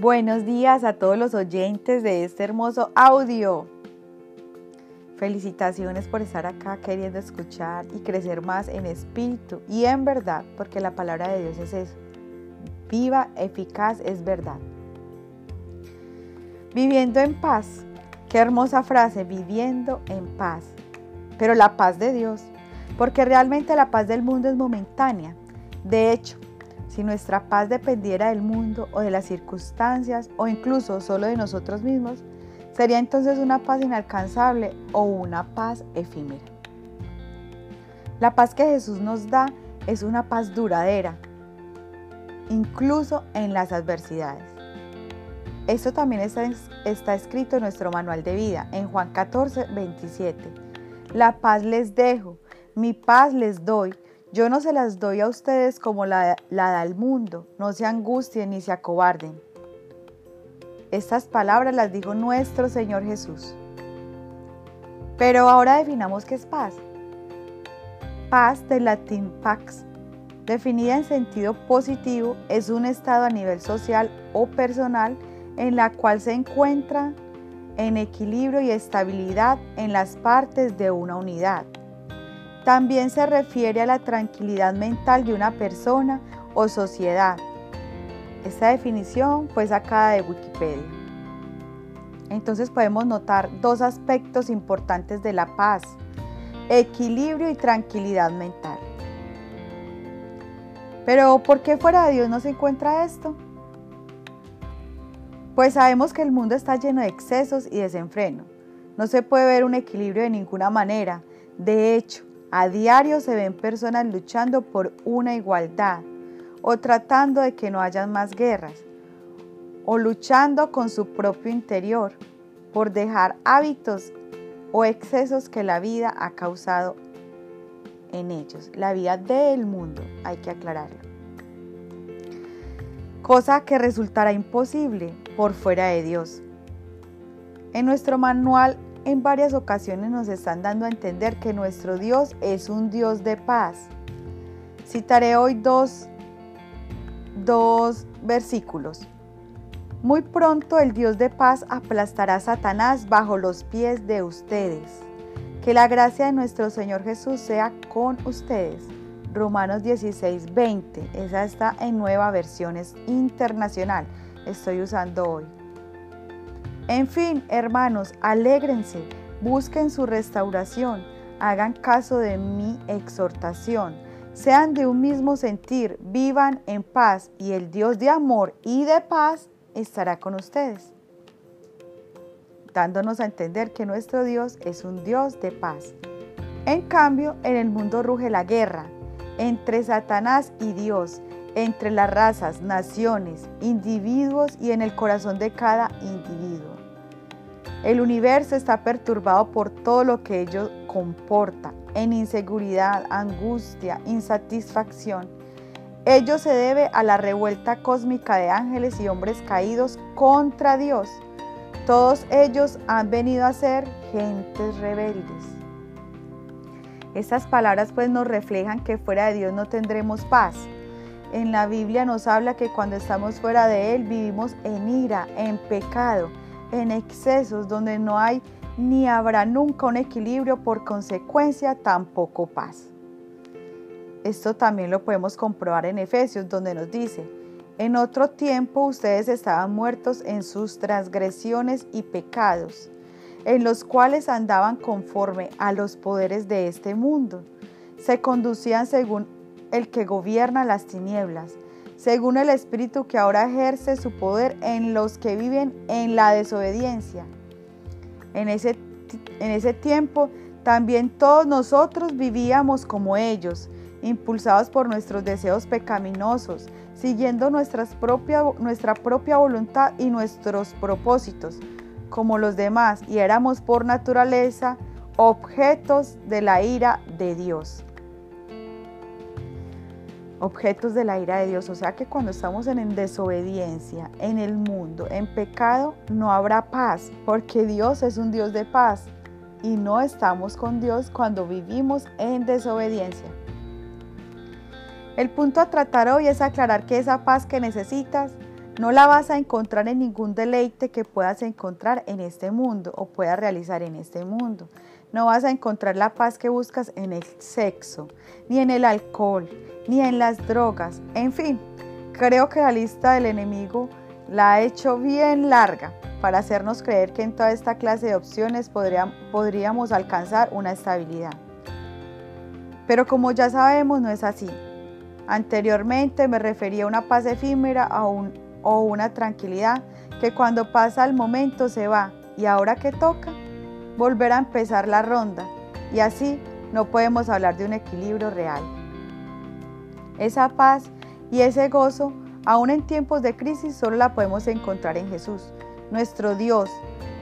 Buenos días a todos los oyentes de este hermoso audio. Felicitaciones por estar acá queriendo escuchar y crecer más en espíritu y en verdad, porque la palabra de Dios es eso. Viva, eficaz, es verdad. Viviendo en paz. Qué hermosa frase, viviendo en paz. Pero la paz de Dios, porque realmente la paz del mundo es momentánea. De hecho, si nuestra paz dependiera del mundo o de las circunstancias o incluso solo de nosotros mismos, sería entonces una paz inalcanzable o una paz efímera. La paz que Jesús nos da es una paz duradera, incluso en las adversidades. Esto también está, escrito en nuestro manual de vida, en Juan 14, 27. La paz les dejo, mi paz les doy yo no se las doy a ustedes como la, da el mundo, no se angustien ni se acobarden. Estas palabras las dijo nuestro Señor Jesús. Pero ahora definamos qué es paz. Paz del latín pax, definida en sentido positivo, es un estado a nivel social o personal en la cual se encuentra en equilibrio y estabilidad en las partes de una unidad también se refiere a la tranquilidad mental de una persona o sociedad. Esta definición fue sacada de Wikipedia. Entonces podemos notar dos aspectos importantes de la paz, equilibrio y tranquilidad mental. Pero ¿por qué fuera de Dios no se encuentra esto? Pues sabemos que el mundo está lleno de excesos y desenfreno. No se puede ver un equilibrio de ninguna manera. De hecho, a diario se ven personas luchando por una igualdad o tratando de que no hayan más guerras o luchando con su propio interior por dejar hábitos o excesos que la vida ha causado en ellos, la vida del mundo, hay que aclararlo. Cosa que resultará imposible por fuera de Dios. En nuestro manual en varias ocasiones nos están dando a entender que nuestro Dios es un Dios de paz. Citaré hoy dos, dos versículos. Muy pronto el Dios de paz aplastará a Satanás bajo los pies de ustedes. Que la gracia de nuestro Señor Jesús sea con ustedes. Romanos 16, 20. Esa está en nueva versión, es internacional. Estoy usando hoy. En fin, hermanos, alégrense, busquen su restauración, hagan caso de mi exhortación, sean de un mismo sentir, vivan en paz y el Dios de amor y de paz estará con ustedes, dándonos a entender que nuestro Dios es un Dios de paz. En cambio, en el mundo ruge la guerra entre Satanás y Dios, entre las razas, naciones, individuos y en el corazón de cada individuo. El universo está perturbado por todo lo que ello comporta, en inseguridad, angustia, insatisfacción. Ello se debe a la revuelta cósmica de ángeles y hombres caídos contra Dios. Todos ellos han venido a ser gentes rebeldes. Estas palabras pues nos reflejan que fuera de Dios no tendremos paz. En la Biblia nos habla que cuando estamos fuera de Él vivimos en ira, en pecado en excesos donde no hay ni habrá nunca un equilibrio, por consecuencia tampoco paz. Esto también lo podemos comprobar en Efesios, donde nos dice, en otro tiempo ustedes estaban muertos en sus transgresiones y pecados, en los cuales andaban conforme a los poderes de este mundo. Se conducían según el que gobierna las tinieblas según el Espíritu que ahora ejerce su poder en los que viven en la desobediencia. En ese, en ese tiempo también todos nosotros vivíamos como ellos, impulsados por nuestros deseos pecaminosos, siguiendo propia, nuestra propia voluntad y nuestros propósitos, como los demás, y éramos por naturaleza objetos de la ira de Dios objetos de la ira de Dios. O sea que cuando estamos en desobediencia, en el mundo, en pecado, no habrá paz, porque Dios es un Dios de paz y no estamos con Dios cuando vivimos en desobediencia. El punto a tratar hoy es aclarar que esa paz que necesitas No la vas a encontrar en ningún deleite que puedas encontrar en este mundo o puedas realizar en este mundo. No vas a encontrar la paz que buscas en el sexo, ni en el alcohol, ni en las drogas. En fin, creo que la lista del enemigo la ha hecho bien larga para hacernos creer que en toda esta clase de opciones podríamos alcanzar una estabilidad. Pero como ya sabemos, no es así. Anteriormente me refería a una paz efímera o una tranquilidad que cuando pasa el momento se va y ahora que toca, volver a empezar la ronda y así no podemos hablar de un equilibrio real. Esa paz y ese gozo, aún en tiempos de crisis, solo la podemos encontrar en Jesús nuestro Dios.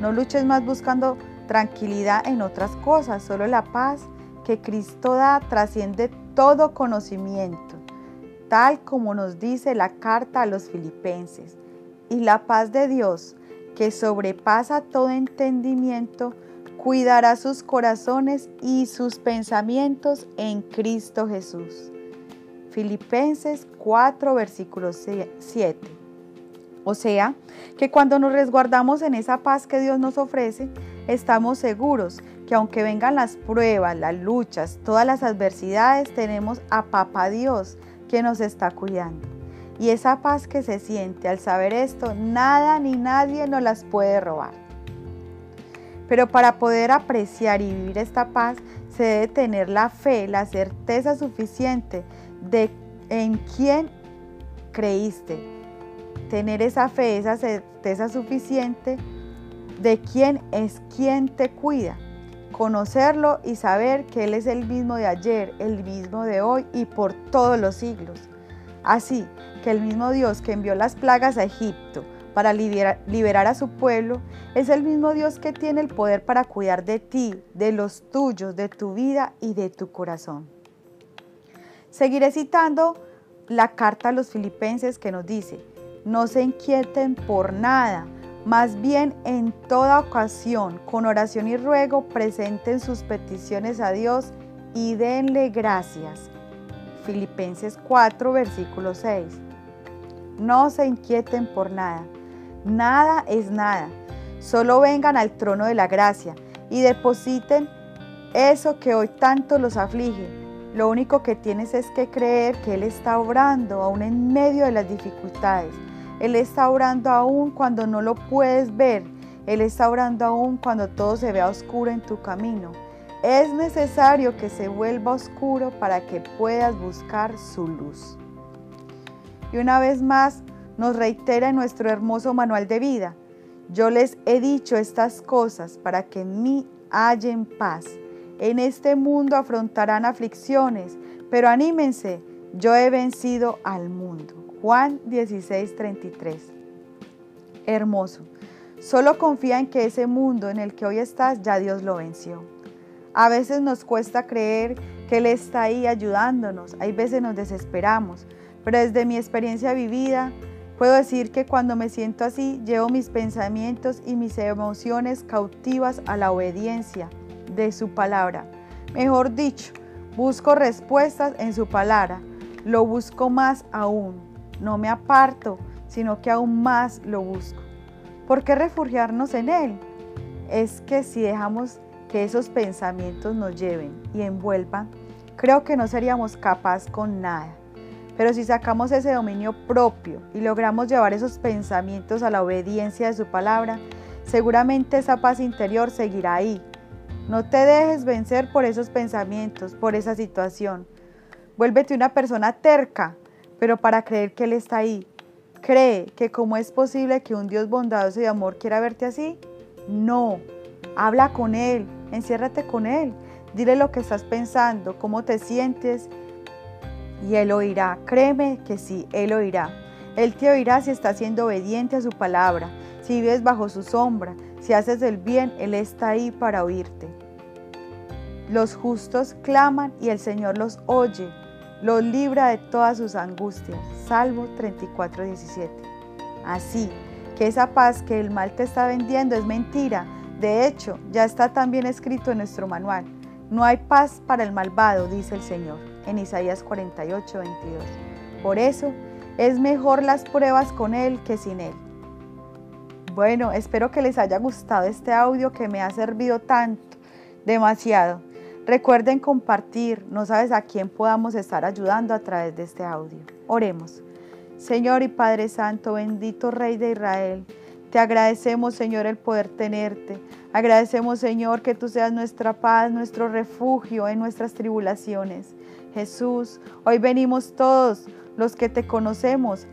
No luches más buscando tranquilidad en otras cosas, solo la paz que Cristo da trasciende todo conocimiento, tal como nos dice la carta a los filipenses. Y la paz de Dios, que sobrepasa todo entendimiento, cuidará sus corazones y sus pensamientos en Cristo Jesús. Filipenses 4, versículo 7. O sea, que cuando nos resguardamos en esa paz que Dios nos ofrece, estamos seguros que aunque vengan las pruebas, las luchas, todas las adversidades, tenemos a Papá Dios que nos está cuidando. Y esa paz que se siente al saber esto, nada ni nadie nos las puede robar. Pero para poder apreciar y vivir esta paz, se debe tener la fe, la certeza suficiente de en quién creíste, tener esa fe, esa certeza suficiente de quién es quien te cuida. Conocerlo y saber que Él es el mismo de ayer, el mismo de hoy y por todos los siglos. Así que el mismo Dios que envió las plagas a Egipto para liberar, a su pueblo, es el mismo Dios que tiene el poder para cuidar de ti, de los tuyos, de tu vida y de tu corazón. Seguiré citando la carta a los filipenses que nos dice, no se inquieten por nada, más bien en toda ocasión, con oración y ruego, presenten sus peticiones a Dios y denle gracias. Filipenses 4, versículo 6. No se inquieten por nada. Nada es nada. Solo vengan al trono de la gracia y depositen eso que hoy tanto los aflige. Lo único que tienes es que creer que Él está obrando aún en medio de las dificultades él está orando aún cuando no lo puedes ver. Él está orando aún cuando todo se vea oscuro en tu camino. Es necesario que se vuelva oscuro para que puedas buscar su luz. Y una vez más nos reitera en nuestro hermoso manual de vida. Yo les he dicho estas cosas para que en mí hallen paz. En este mundo afrontarán aflicciones, pero anímense, yo he vencido al mundo. Juan 16:33. Hermoso. Solo confía en que ese mundo en el que hoy estás ya Dios lo venció. A veces nos cuesta creer que Él está ahí ayudándonos, hay veces nos desesperamos, pero desde mi experiencia vivida puedo decir que cuando me siento así llevo mis pensamientos y mis emociones cautivas a la obediencia de su palabra. Mejor dicho, busco respuestas en su palabra, lo busco más aún no me aparto, sino que aún más lo busco. ¿Por qué refugiarnos en Él? Es que si dejamos que esos pensamientos nos lleven y envuelvan, creo que no seríamos capaces con nada. Pero si sacamos ese dominio propio y logramos llevar esos pensamientos a la obediencia de su palabra, seguramente esa paz interior seguirá ahí. No te dejes vencer por esos pensamientos, por esa situación. Vuélvete una persona terca, pero para creer que Él está ahí. ¿Cree que cómo es posible que un Dios bondadoso y de amor quiera verte así? No. Habla con Él, enciérrate con Él. Dile lo que estás pensando, cómo te sientes y Él oirá. Créeme que sí, Él oirá. Él te oirá si estás siendo obediente a su palabra, si vives bajo su sombra, si haces el bien, Él está ahí para oírte. Los justos claman y el Señor los oye los libra de todas sus angustias. Salmo 34, 17. Así que esa paz que el mal te está vendiendo es mentira. De hecho, ya está también escrito en nuestro manual. No hay paz para el malvado, dice el Señor, en Isaías 48, 22. Por eso, Es mejor las pruebas con Él que sin Él. Bueno, espero que les haya gustado este audio que me ha servido tanto, demasiado. Recuerden compartir, no sabes a quién podamos estar ayudando a través de este audio. Oremos. Señor y Padre Santo, bendito Rey de Israel, te agradecemos, Señor, el poder tenerte. Agradecemos, Señor, que tú seas nuestra paz, nuestro refugio en nuestras tribulaciones. Jesús, hoy venimos todos los que te conocemos,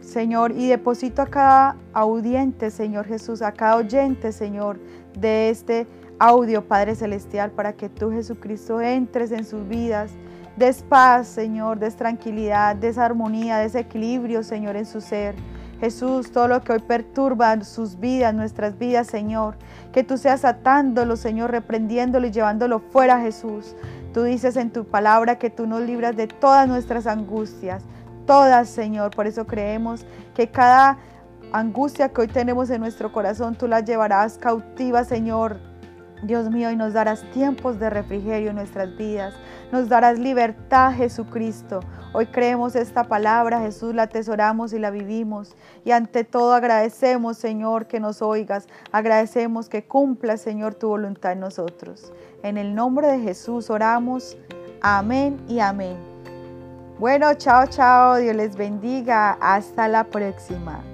Señor, y deposito a cada audiente, Señor Jesús, a cada oyente, Señor, de este audio, Padre Celestial, para que tú, Jesucristo, entres en sus vidas. Des paz, Señor, des tranquilidad, des armonía, des equilibrio, Señor, en su ser. Jesús, todo lo que hoy perturba sus vidas, nuestras vidas, Señor, que tú seas atándolo, Señor, reprendiéndolo y llevándolo fuera, Jesús. Tú dices en tu palabra que tú nos libras de todas nuestras angustias, todas, Señor. Por eso creemos que cada angustia que hoy tenemos en nuestro corazón, tú la llevarás cautiva, Señor, Dios mío, y nos darás tiempos de refrigerio en nuestras vidas. Nos darás libertad, Jesucristo. Hoy creemos esta palabra, Jesús, la atesoramos y la vivimos. Y ante todo agradecemos, Señor, que nos oigas. Agradecemos que cumpla, Señor, tu voluntad en nosotros. En el nombre de Jesús oramos. Amén y amén. Bueno, chao, chao. Dios les bendiga. Hasta la próxima.